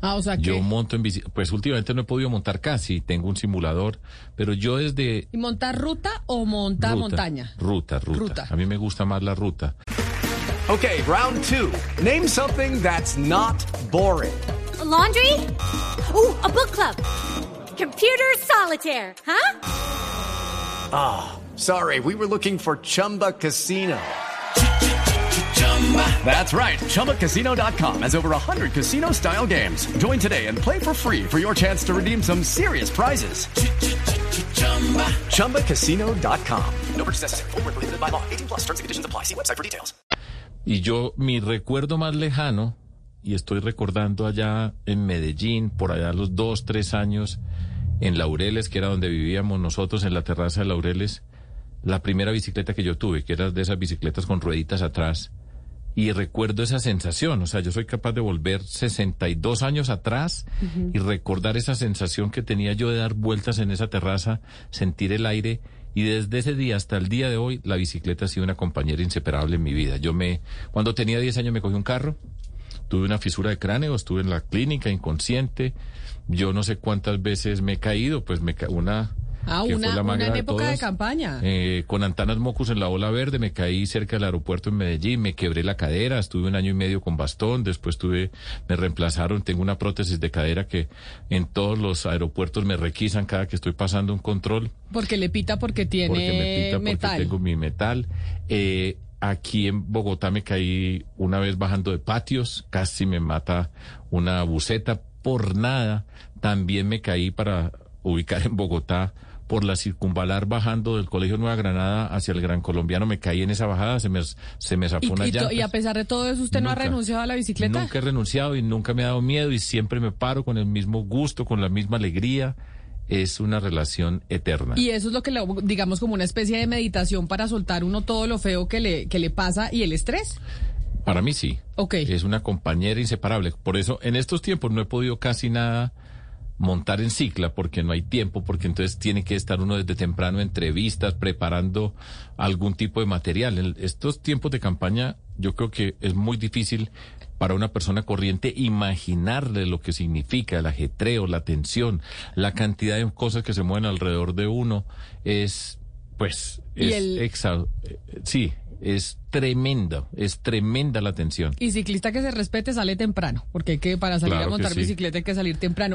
Ah, o sea que... Yo monto en bicicleta, pues últimamente no he podido montar casi, tengo un simulador, pero yo desde ¿Y montar ruta o montar ruta, montaña? Ruta, ruta, Ruta. A mí me gusta más la ruta. Okay, round two. Name something that's not boring. A laundry? Ooh, a book club. Computer solitaire, huh? Sorry, we were looking for Chumba Casino. That's right. ChumbaCasino.com has over 100 casino style games. Join today and play for free for your chance to redeem some serious prizes. ChumbaCasino.com. No purchase necessary. Were prohibited by law. 18 plus. Terms and conditions apply. See website for details. Y yo, mi recuerdo más lejano, y estoy recordando allá en Medellín, por allá a los dos, tres años, en Laureles, que era donde vivíamos nosotros, en la terraza de Laureles, la primera bicicleta que yo tuve, que era de esas bicicletas con rueditas atrás. Y recuerdo esa sensación, o sea, yo soy capaz de volver 62 años atrás y recordar esa sensación que tenía yo de dar vueltas en esa terraza, sentir el aire. Y desde ese día hasta el día de hoy, la bicicleta ha sido una compañera inseparable en mi vida. Yo me, cuando tenía 10 años me cogí un carro, tuve una fisura de cráneo, estuve en la clínica inconsciente. Yo no sé cuántas veces me he caído, pues me una Ah, una, en de época de campaña. Eh, con antanas mocus en la ola verde, me caí cerca del aeropuerto en Medellín, me quebré la cadera, estuve un año y medio con bastón, después tuve, me reemplazaron, tengo una prótesis de cadera que en todos los aeropuertos me requisan cada que estoy pasando un control, Porque le pita porque tiene porque me pita, porque metal. tengo mi metal. Eh, aquí en Bogotá me caí una vez bajando de patios, casi me mata una buceta por nada. También me caí para ubicar en Bogotá por la circunvalar bajando del Colegio Nueva Granada hacia el Gran Colombiano. Me caí en esa bajada, se me, se me zafó Y, una y y a pesar de todo eso, ¿usted no ha renunciado a la bicicleta? Nunca he renunciado y nunca me ha dado miedo y siempre me paro con el mismo gusto, con la misma alegría. Es una relación eterna. Y eso es lo que, le- digamos, como una especie de meditación para soltar uno todo lo feo que le, que le pasa y el estrés. Para mí sí. Ok. Es una compañera inseparable. Por eso en estos tiempos no he podido casi nada montar en cicla porque no hay tiempo, porque entonces tiene que estar uno desde temprano en entrevistas, preparando algún tipo de material. En estos tiempos de campaña yo creo que es muy difícil para una persona corriente imaginarle lo que significa el ajetreo, la tensión, la cantidad de cosas que se mueven alrededor de uno es pues es el- exa- sí, es tremenda, es tremenda la tensión. Y ciclista que se respete sale temprano, porque hay que para salir Claro a montar sí. bicicleta hay que salir temprano.